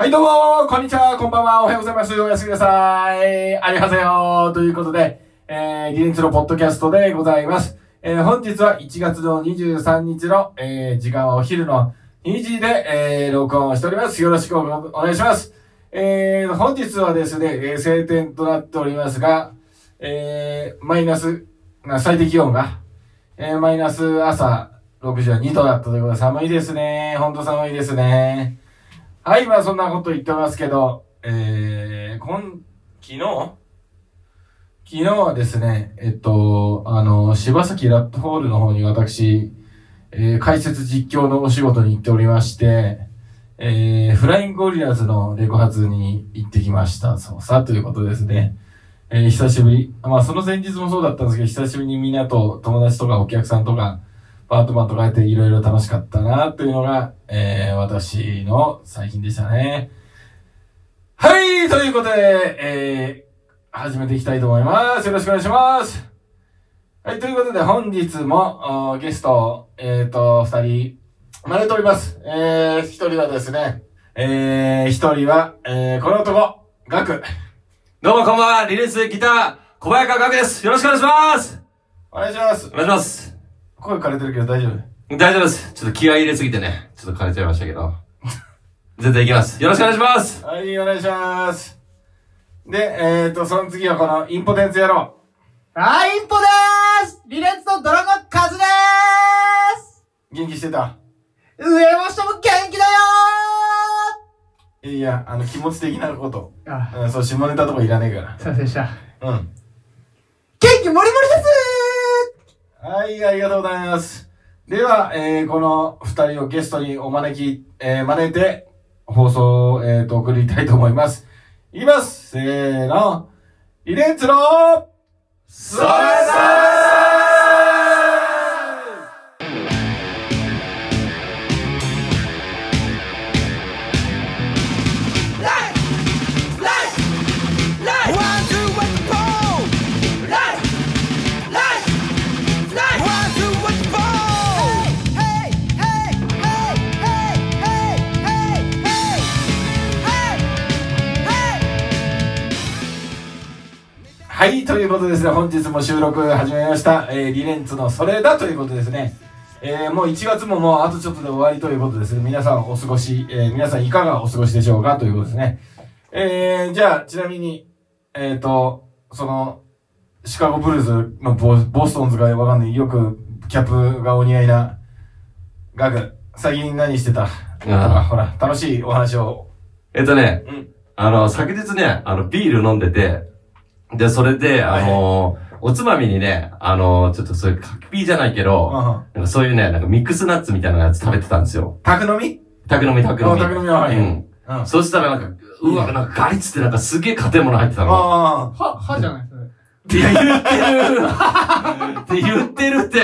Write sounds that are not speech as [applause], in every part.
はい、どうもこんにちはこんばんはおはようございますおやすみなさいありはせよということで、えー、リレンツのポッドキャストでございます。えー、本日は1月の23日の、えー、時間はお昼の2時で、えー、録音をしております。よろしくお願いします。えー、本日はですね、えー、晴天となっておりますが、えー、マイナス、な最低気温が、えー、マイナス朝6時は2度だったということで寒いですね。ほんと寒いですね。はい、まあそんなこと言ってますけど、えー、今、昨日？昨日はですね、えっと、あの、柴崎ラットホールの方に私、えー、解説実況のお仕事に行っておりまして、えー、フライングゴリラズのレコ発に行ってきました。そうさ、ということですね。えー、久しぶり。まあ、その前日もそうだったんですけど、久しぶりにみんなと友達とかお客さんとか、パートマンとかやっていろいろ楽しかったな、というのが、えー、私の最近でしたね。はい、ということで、えー、始めていきたいと思います。よろしくお願いします。はい、ということで本日も、おゲスト、えっ、ー、と、二人、招いております。えー、一人はですね、えー、一人は、えー、この男、ガク。どうもこんばんは、リレースギター、小早川学です。よろしくお願いします。お願いしますお。願いします。声枯れてるけど大丈夫？大丈夫です。ちょっと気合い入れすぎてね、ちょっと枯れちゃいましたけど。[laughs] 絶対行きます。よろしくお願いします。はい、お願いします。で、えーと、その次はこのインポテンツ野郎。はい、インポでーすリレッツのドラゴンカズでーす元気してた？上も下も元気だよいや、あの、気持ち的なこと。ーあ、うん、そう、下ネタとかいらねえかすいませんでした。ら。うん。元気もりもりですはい、ありがとうございます。では、えー、この二人をゲストにお招き、えー、招いて、放送を、えー、と、送りたいと思います。いきますせーの。イレンツのそれさーはい、ということでですね、本日も収録始めました。えー、リレンツのそれだということですね。えー、もう1月ももうあとちょっとで終わりということですね。皆さんお過ごし、えー、皆さんいかがお過ごしでしょうかということですね。えー、じゃあ、ちなみに、えっ、と、その、シカゴブルーズのボボストンズがわかんない、よくキャップがお似合いな、ガク、最近何してた？とか、ほら、楽しいお話を。えっとね、うんあの、昨日ね、あの、ビール飲んでて、で、それで、あの、おつまみにね、あの、ちょっとそういうカキピーじゃないけど、なんかそういうね、なんかミックスナッツみたいなやつ食べてたんですよ。宅飲み？宅飲み、宅飲み。あ宅飲みははいうん。うん。そしたらなんか、うわ、なんかガリッつってなんかすげえ硬いもの入ってたの。あは、はじゃないそれ。いや、言ってるって言ってるって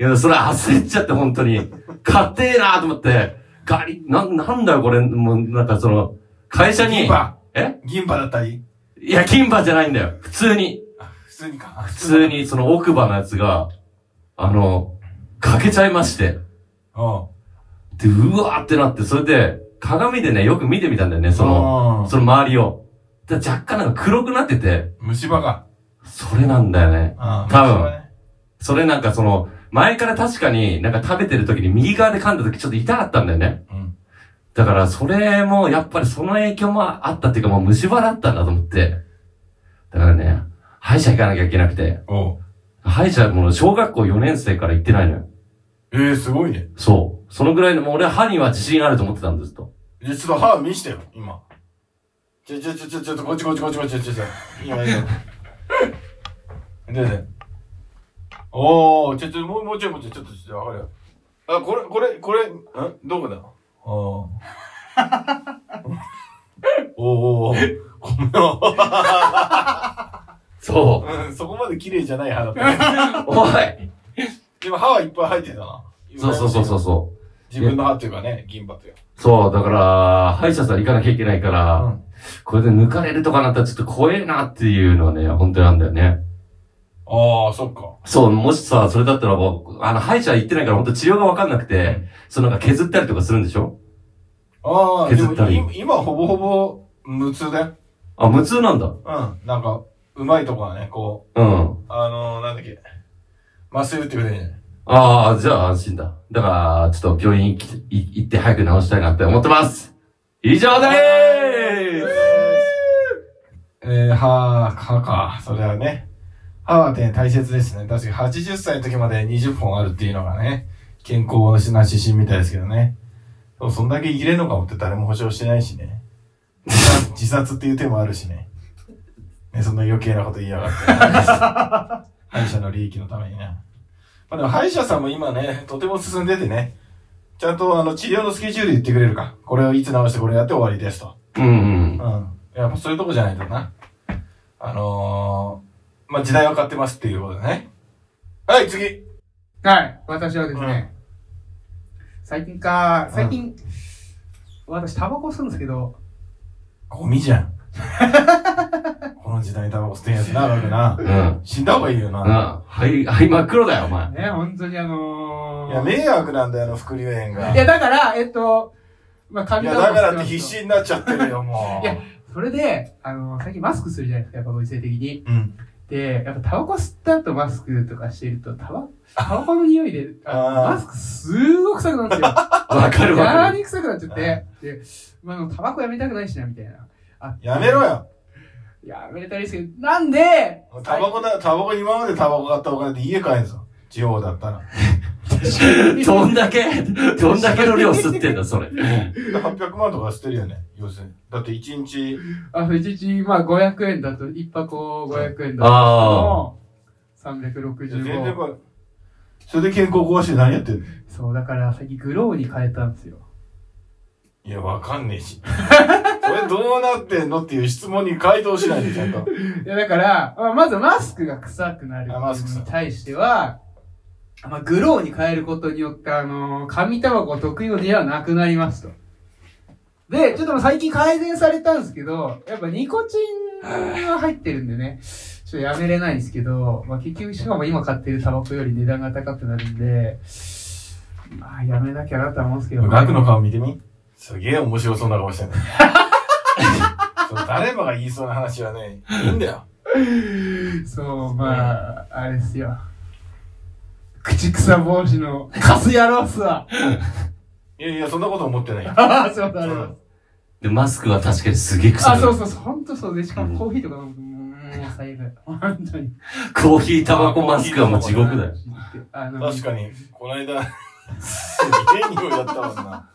いや、それ焦っちゃって、本当に。硬えなと思って、ガリ、な、なんだよ、これ、もう、なんかその、会社あ、に銀、歯え？銀歯だったり？いや、金歯じゃないんだよ。普通に、普通にか。普通。に、その奥歯のやつが、あの、かけちゃいまして。おうで、うわーってなって、それで、鏡でね、よく見てみたんだよね、その、うんその周りを。で若干なんか黒くなってて、虫歯か。それなんだよね。あ多分ねそれなんかその、前から確かになんか食べてる時に右側で噛んだ時ちょっと痛かったんだよね。うん。だからそれもやっぱりその影響もあったっていうかもう虫歯だったんだと思って。だからね、歯医者行かなきゃいけなくて。歯医者もう小学校4年生から行ってないのよ。ええー、すごいね。そう。そのぐらいの、もう俺は歯には自信あると思ってたんですと。ちょっと歯見してよ、今。ちょ、ちょ、ちょ、ちょ、ちょっと、こっちこっちこっちこっちこっち、ちょ、今、今。でで。おー、ちょ、ちょ、もう、もうちょい、もうちょい、ちょっと、ちょっと、わかるよ。あ、これ、これ、これ、んどこだおー。おごめん。そうん、そこまで綺麗じゃない歯だった。[laughs] おいでも歯はいっぱい生えてたな。そうそうそうそうそう。自分の歯っていうかね、銀歯というそう、だから、歯医者さん行かなきゃいけないから、うんこれで抜かれるとかなったらちょっと怖えなっていうのはね、本当になんだよね。ああ、そっか。そう、もしさ、それだったらもう、あの、歯医者行ってないから本当治療がわかんなくて、そのなんか削ったりとかするんでしょ？ああ削ったりい今ほぼほぼ無痛だよ。あ、無痛なんだ。うん。なんか、うまいとこはね、こうん。う、あのー、なんだっけ。麻酔打ってくれるんじゃないああ、じゃあ安心だ。だから、ちょっと病院行きい行って早く治したいなって思ってます。以上でーすえー、歯、歯か。それはね。歯はね、大切ですね。確かに80歳の時まで20本あるっていうのがね、健康な指針みたいですけどね。でもそんだけ生きれるのかもって誰も保証してないしね。自殺自殺っていう手もあるしね。ね、そんな余計なこと言いやがって。歯医者の利益のためにね。まあでも歯医者さんも今ね、とても進んでてね、ちゃんとあの治療のスケジュール言ってくれるか。これをいつ直してこれやって終わりですと。うんうん。うん。やっぱそういうとこじゃないとな。あのー、まあ、時代は変わってますっていうことでね。はい、次はい、私はですうんね、最近か、最近、私タバコ吸うんですけど、ゴミじゃん。[laughs] この時代にタバコ吸ってんやつな、わけな。うん。死んだ方がいいようん。な。はい、はい、真っ黒だよ、お前。ね、本当にあのー、いや、迷惑なんだよ、あの、副流炎が。いや、だから、えっと、まあ、いや、髪の毛だからって必死になっちゃってるよ、もう。[laughs] いやそれで、あの最近マスクするじゃないですか、やっぱご時世的に。うん。で、やっぱタバコ吸った後マスクとかしてると、タバ、タバコの匂いで、あマスクすーごく臭くなるんですよ。[laughs] わかるわかる。に臭くなっちゃって。で、まあ、タバコやめたくないしな、みたいな。あやめろよ。やめれたらいいですけど、なんで、タバコだ、タバコ今までタバコ買ったお金で家買えんぞ。地方だったら。[laughs] どんだけ、どんだけの量吸ってんだ、それ。[laughs] 800万とか吸ってるよね。要するに。だって1日、あ、1日、まあ500円だと、1箱500円だあと、全然365。これ、それで健康壊して何やってんの？そう、だから最近グローに変えたんですよ。いや、わかんねえし。[laughs] それどうなってんのっていう質問に回答しないで、ちゃんと。[laughs] いや、だから、まあ、まずマスクが臭くなるあマスクに対しては、まあ、グローに変えることによって、あのー紙タバコ特有のではなくなりますと。で、ちょっと最近改善されたんですけど、やっぱニコチンが入ってるんでね、ちょっとやめれないんですけど、まあ結局しかも今買ってるタバコより値段が高くなるんで、まあやめなきゃなとは思うんですけど、ガクの顔見てみすげえ面白そうな顔してんね。[laughs] その誰もが言いそうな話はね、いいんだよ。そう、まあ、あれですよ。口草帽子のカス野郎っすわ。いやいや、そんなこと思ってないよ。ああ、そうだね。で、マスクは確かにすげえ臭あ、い。そうそうそう、ほんとそうで、しかもコーヒーとか飲むと、もう最悪。本当に。コーヒー、タバコ、マスクはもう地獄だよ。あの、確かに、この間、[laughs] すげえ匂いだったもんな。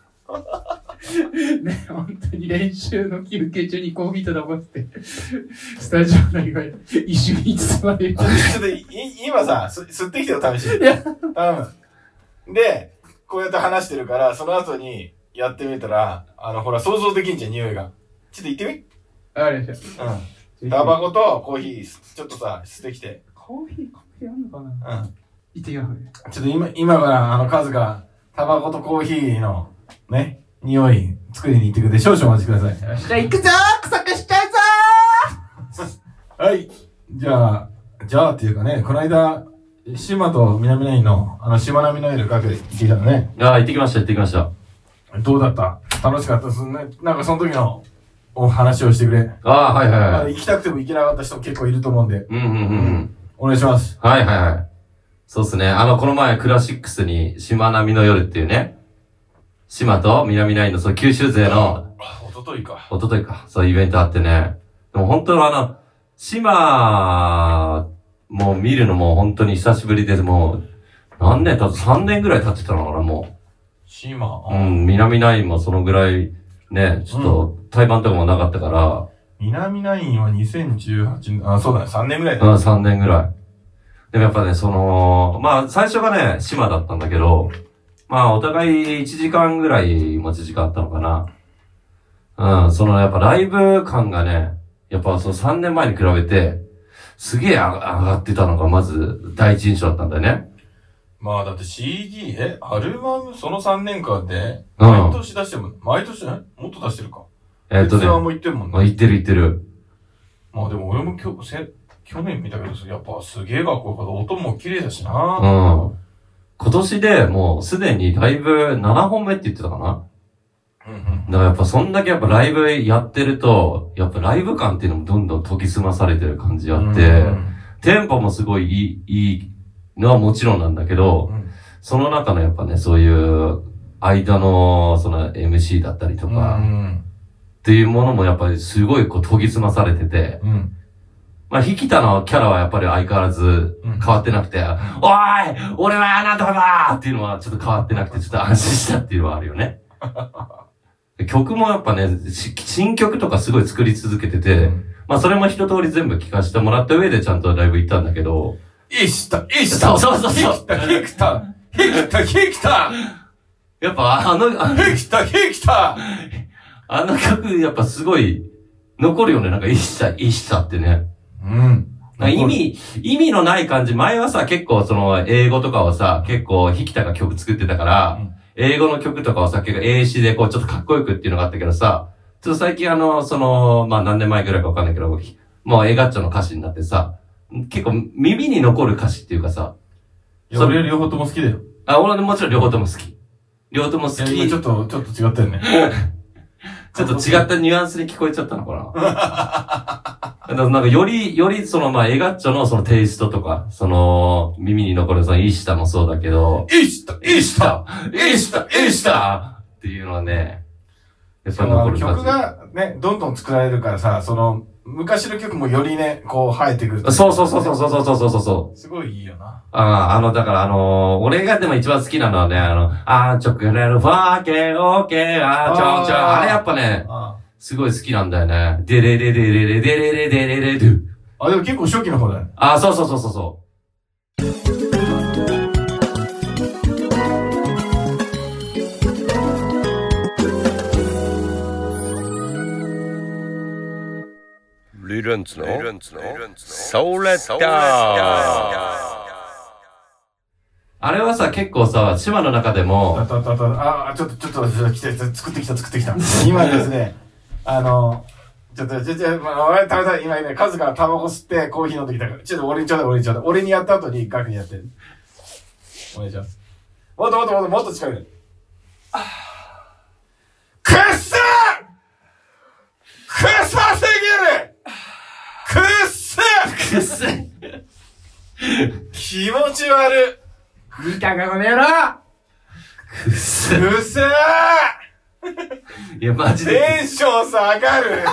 ね、本当に練習の休憩中にコーヒーとタバコって、スタジオ内が一瞬に包まれる。[laughs] ちょっとい、今さ、す吸ってきてよ、試しに。いや頼む。で、こうやって話してるから、その後にやってみたら、あの、ほら、想像できんじゃん、匂いが。ちょっと行ってみ？あれでしうん。ょ。タバコとコーヒー、ちょっとさ、吸ってきて。コーヒー、コーヒーあんのかな？うん。行ってきますね。ちょっと今、今から、あの、カズが、タバコとコーヒーの、ね、匂い、作りに行ってくれて、少々お待ちください。よっしゃ、行くぞー臭くしちゃうぞはい。じゃあ、じゃあっていうかね、この間、島と南ナインの、あの、島並みの夜かけて行ってきたのね。ああ、行ってきました、行ってきました。どうだった？楽しかったですね。なんかその時のお話をしてくれ。ああ、はいはいまはい。あ行きたくても行けなかった人結構いると思うんで、うんうんうんうん。お願いします。はいはいはい。そうっすね。あの、この前、クラシックスに、島並みの夜っていうね、島と南ナインの、そう、九州勢の、あ、おとといか。おとといか、そう、イベントあってね。でも本当のあの、島、もう見るのも本当に久しぶりで、もう、何年経つ ?3 年ぐらい経ってたのかな、も島、う。うん、南ナインもそのぐらい、ね、ちょっと、対バンとかもなかったから、南ナインは2018年、あ、そうだね、3年ぐらいだうん、ね。3年ぐらい。でもやっぱね、その、まあ、最初がね、島だったんだけど、まあ、お互い1時間ぐらい持ち時間あったのかな。うん、そのやっぱライブ感がね、やっぱその3年前に比べて、すげえ上がってたのがまず第一印象だったんだよね。まあだって CD、え、アルバム？その3年間で、うん毎年出しても、毎年ね、もっと出してるか。えっとねツアー、も行ってるもんね。まあ言ってる言ってる。まあでも俺もきょせ去年見たけど、やっぱすげえかっこよかった。音も綺麗だしうん。な。今年でもうすでにライブ7本目って言ってたかなうんだからやっぱそんだけやっぱライブやってると、やっぱライブ感っていうのもどんどん研ぎ澄まされてる感じあって、うんテンポもすごいいい、いいのはもちろんなんだけど、うん。その中のやっぱね、そういう間のその MC だったりとか、うんっていうものもやっぱりすごいこう研ぎ澄まされてて、うん。まあ、引田のキャラはやっぱり相変わらず変わってなくて、おい俺はなんとかだっていうのはちょっと変わってなくて、ちょっと安心したっていうのはあるよね。[laughs] 曲もやっぱね、し新曲とかすごい作り続けてて、まあそれも一通り全部聴かせてもらった上でちゃんとライブ行ったんだけど、いした、いした。そうそうそうそうひきた、ひきた、ひきた、ひきた、やっぱあの、あひきた、ひきた。あの曲やっぱすごい残るよね。なんか、いした、いしたってね。うん。意味、意味のない感じ。前はさ、結構その、英語とかをさ、結構、ヒキタが曲作ってたから、うん英語の曲とかをさ、結構英詞でこう、ちょっとかっこよくっていうのがあったけどさ、ちょっと最近あの、その、まあ何年前ぐらいかわかんないけど、もう映画っちょの歌詞になってさ、結構耳に残る歌詞っていうかさ、いや俺両方とも好きだよ。あ、俺はもちろん両方とも好き。両方とも好き。いや今ちょっと、ちょっと違ったよね。[laughs] ちょっと違ったニュアンスに聞こえちゃったのかな [laughs] なんかより、よりそのまあ、エガッチョのそのテイストとか、その、耳に残るそのイーシタもそうだけど、いした、いした。イーシタイーシタっていうのはね、やっぱり残る。曲がね、どんどん作られるからさ、その、昔の曲もよりね、こう、生えてくる。そうそうそうそうそうそうそうそうそう。すごいいいよな。ああ、あの、だからあのー俺がでも一番好きなのはね、あの、あーちょくれるファーケーオーケーあーちょちょ、あれやっぱね、あすごい好きなんだよね。デレレレレレデレレデレレドゥ。あ、でも結構初期の方だよ。あーそうそうそうそうそう。理論つの？ソーレッタあれはさ、結構さ、島の中であも、あったあった。あ、あちょっと、ちょっと、ちょっと来て、作ってきた、作ってきた。今ですね、あの、ちょっと、ちょ、ちょ、まあ、俺食べたい。今ね、カズがタバコ吸ってコーヒー飲んできたから。ちょっと俺にちょうだい、俺にちょうだい。俺にやった後にガクにやってる。お願いします。もっともっともっともっと近くで。くっさくっさすぎるくっさくっせ気持ち悪見たか、この野郎。くっせくっさいや、マジで、テンション下がる。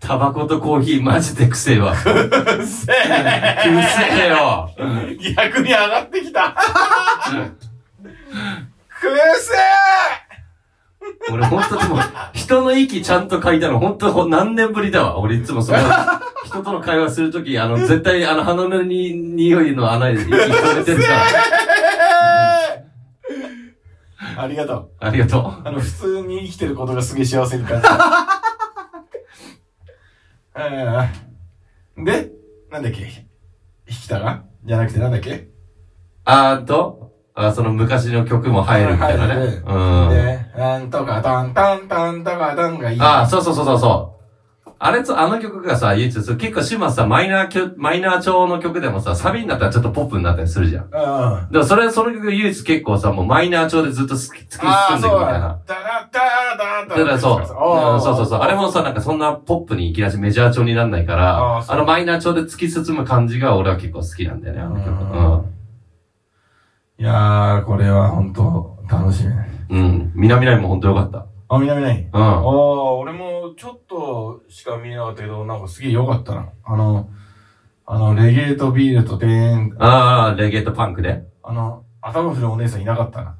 タバコとコーヒーマジでくせえわ。くくっせせえよ。逆に上がってきた。くっせ [laughs] 俺ほんとでも、人の息ちゃんと嗅いだのほんと何年ぶりだわ。俺いつもその、[laughs] 人との会話するとき、あの、絶対あの鼻のに匂いの穴で息聞こえてるから。[laughs] ありがとう。ありがとあの、普通に生きてることがすげえ幸せに感じた。うんで、なんだっけ？引きたがじゃなくてなんだっけ？う。あーと、あその昔の曲も入るみたいなね。うん。で、なんとかタンタンタンとかタンがいい。ああ、そうそうそうそうそう。あれと、あの曲がさ、唯一、そう結構島さ、マイナー曲、マイナー調の曲でもさ、サビになったらちょっとポップになったりするじゃん。うん。でもそれ、その曲唯一結構さ、もうマイナー調でずっと突き、突き進んでいくみたいな。。ダラダラダだからそう。うんそうそうそう。あれもさ、なんか、かそんなポップにいきなしメジャー調になんないから、あのマイナー調で突き進む感じが俺は結構好きなんだよね、あの曲。いやー、これは本当楽しみね。うん。うん。南々も本当よかった。あ、南ない。うん。ああ、俺もちょっとしか見えなかったけど、なんかすげえ良かったな。あの、あの、レゲエとビールとデーン、ああ、レゲエとパンクで。あの、頭振るお姉さんいなかったな。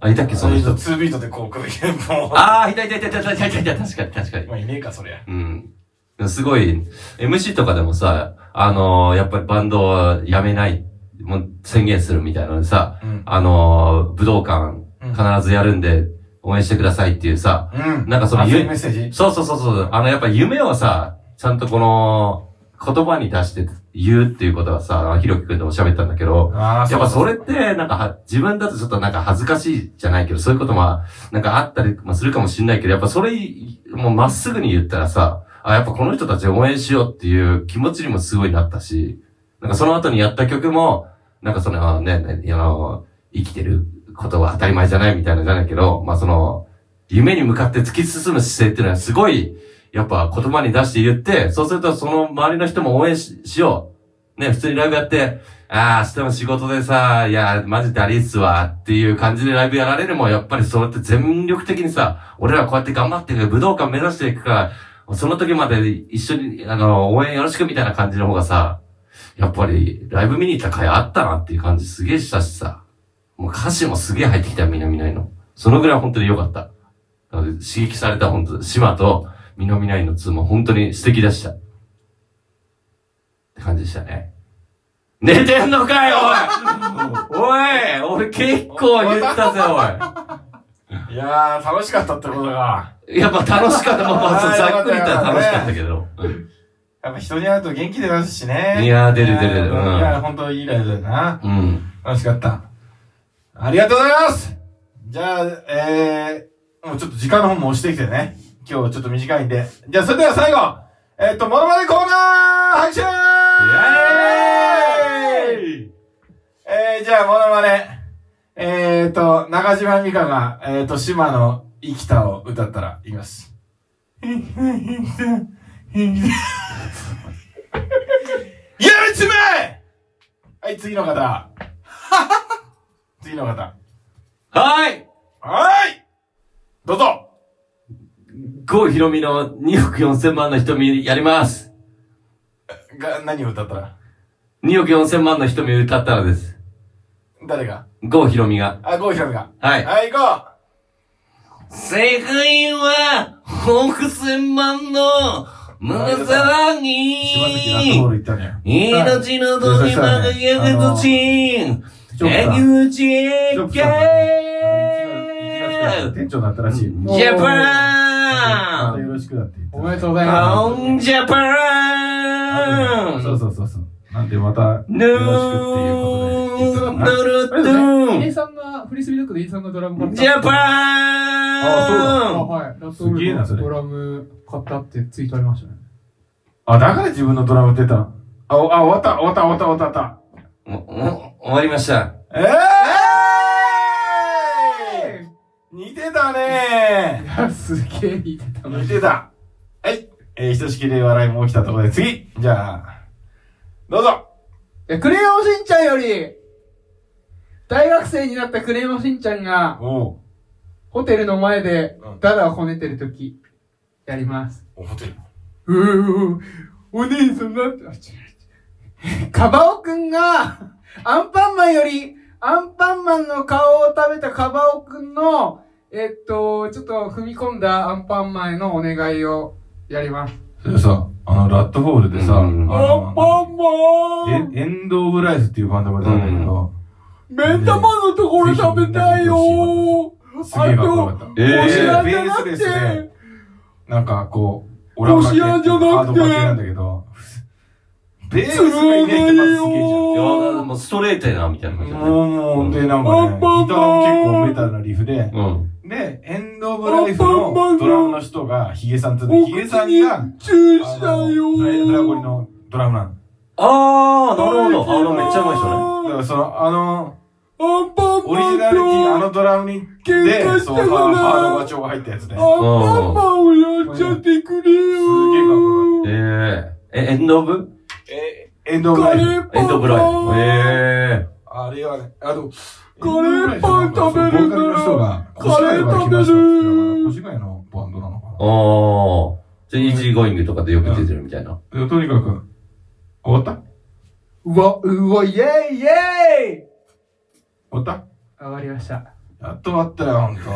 あ、いたっけ、その人。2ビートでこう来るけど。ああ、いたいたいたいたいたいたいた、確かに確かに。まあいねえか、そりゃ。うん。すごい、MC とかでもさ、あのーやっぱりバンドをやめない、もう宣言するみたいなのでさ、うん。あのー武道館うん。必ずやるんで応援してくださいっていうさ、うん。なんかその熱いゆメッセージ？そうそうそうそう、あのやっぱ夢をさ、ちゃんとこの言葉に出して言うっていうことはさ、ひろきくんとも喋ったんだけど、やっぱそれって、なんかは、自分だとちょっとなんか恥ずかしいじゃないけど、そういうことも、なんかあったりもするかもしれないけど、やっぱそれ、もうまっすぐに言ったらさ、あ、やっぱこの人たちを応援しようっていう気持ちにもすごいなったし、なんかその後にやった曲も、なんかその、ね、ねあの、生きてることは当たり前じゃないみたいなじゃないけど、まあその、夢に向かって突き進む姿勢っていうのはすごい、やっぱ言葉に出して言って、そうするとその周りの人も応援しよう。ね、普通にライブやって、ああ、明日も仕事でさ、いや、マジだりっすわ、っていう感じでライブやられるも、やっぱりそうやって全力的にさ、俺らこうやって頑張って、武道館目指していくから、その時まで一緒に、あの、応援よろしくみたいな感じの方がさ、やっぱり、ライブ見に行った回あったなっていう感じすげえしたしさ、もう歌詞もすげえ入ってきたよ、みなみないの。そのぐらい本当に良かった。なので刺激された本当、島とみなみないの2も本当に素敵でした。って感じでしたね。寝てんのかよ、おいおい俺結構言ったぜ、おいやー、楽しかったってことが。い。やっぱ楽しかった。まあまあ、ざっくり言ったら楽しかったけど。やっぱ人に会うと元気出ますしね。いやー出る出る出るいうんやー、ほんといいライブだよな。うん。楽しかった。ありがとうございますじゃあ、えー、もうちょっと時間の方も押してきてね。今日ちょっと短いんで。じゃあ、それでは最後えっ、と、モノマネコーナー配信イェーイえー、じゃあ、モノマネ。えーと、中島美嘉が、えーと、島の生きたを歌ったら言います。[laughs] やるつめはい、次の方。次の方。はいはーいどうぞ郷ひろみの2億4千万の瞳やります。が、何を歌ったら？2億4千万の瞳歌ったらです。誰が？郷ひろみが。あ、郷ひろみが。はい。はい、行こ正解は、億千万の胸騒う島崎ラットボールぎ。命の鳥輝く土地。ちょっとさ江口へ行けちょっとさ店長になったらしい。んジャパまたよンろしくだって言っておめでとうございまオンジャパそうンそうそうそう。なんでまた、よヌろしくっていうことでドルす。あれですね、ドゥ入江さんが、フリスビードッグで入江さんがドラム買った。ジャパあ、ンはい。ラットすげえなそれドラム買ったってツイートありましたね。あ、だから自分のドラム出たの？あ、おあ、終わった、終わった、終わった、終わった、もも終わりました。た。ええー似てたねいや、すげえ似てた似てた。はい。えー、ひとしきり笑いも起きたところで次じゃあ、どうぞいや、クレヨンしんちゃんより、大学生になったクレヨンしんちゃんが、ホテルの前でうん、ダダをこねてるとき、やります。お、ホテル。うーお姉さんなんて、あ、違う違う。カバオくんが、アンパンマンより、アンパンマンの顔を食べたカバオくんの、えっと、ちょっと踏み込んだアンパンマンへのお願いをやります。それさ、あの、ラットホールでさ、あうんの、ンマエエンド・オブ・ライフっていうバンドが出たんだけど、目ん玉のところ食べたいよすげえかっこよかった。えーなんかこう、オラオラ系っていうこしあんじゃなくてハードバケなんだけど、ベースがいないってまずすげえじゃん。いや、もうストレートやな、みたいな感じだね。もう、もう、で、なんかね、ギターも結構メタルなリフで、うん。で、エンド・オブ・ライフのドラムの人がヒゲさんってヒゲさんが、チュあの、フラフラゴリのドラムなの。あー、なるほど。あの、めっちゃうまい人ね。だからその、あの、アンパンオリジナリティ、あのドラムに、で、そう、ハーハードバチョウが入ったやつで。アンパンマンをやっちゃってくれよすげえかっこよかえええ、エンドオブ？え、エンド・オブ・ライフ。エンドオブライフ。えあれはね、あの、カレーパン食べるボーカルの人が、カレー食べるのバンドなのかえー。あー。じゃあ、イージーゴーイングとかでよく出てるみたいな。とにかく、終わった？うわ、うわ、イェイイェイ終わっ上がりました。たやっと終わったよ、ほんと。く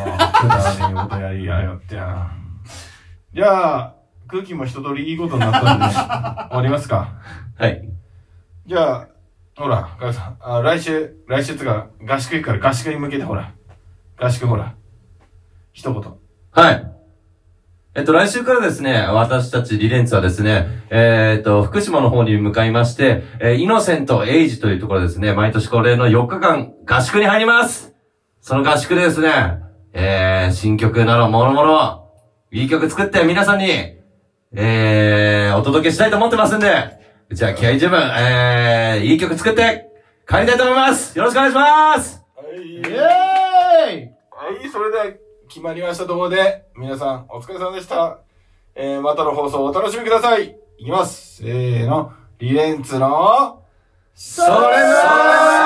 だらねえことやりやがってや。じゃあ、空気も一通りいいことになったんで、[laughs] 終わりますか？はい。じゃあ、ほら、ガクさん、あ来週、来週つか、合宿行くから合宿に向けてほら。合宿ほら。一言。はい。えっと、来週からですね、私たちリレンツはですね、えーっと、福島の方に向かいまして、えーイノセントエイジというところですね、毎年恒例の4日間合宿に入ります。その合宿でですね、えー、新曲など、もろもろ、いい曲作って皆さんに、えー、お届けしたいと思ってますんで、じゃあ気合十分、えー、いい曲作って帰りたいと思います。よろしくお願いします。イエーイ。はい、それでは決まりましたところで、皆さんお疲れ様でした。えー、またの放送をお楽しみください。いきます。せーの。リレンツの、それぞれ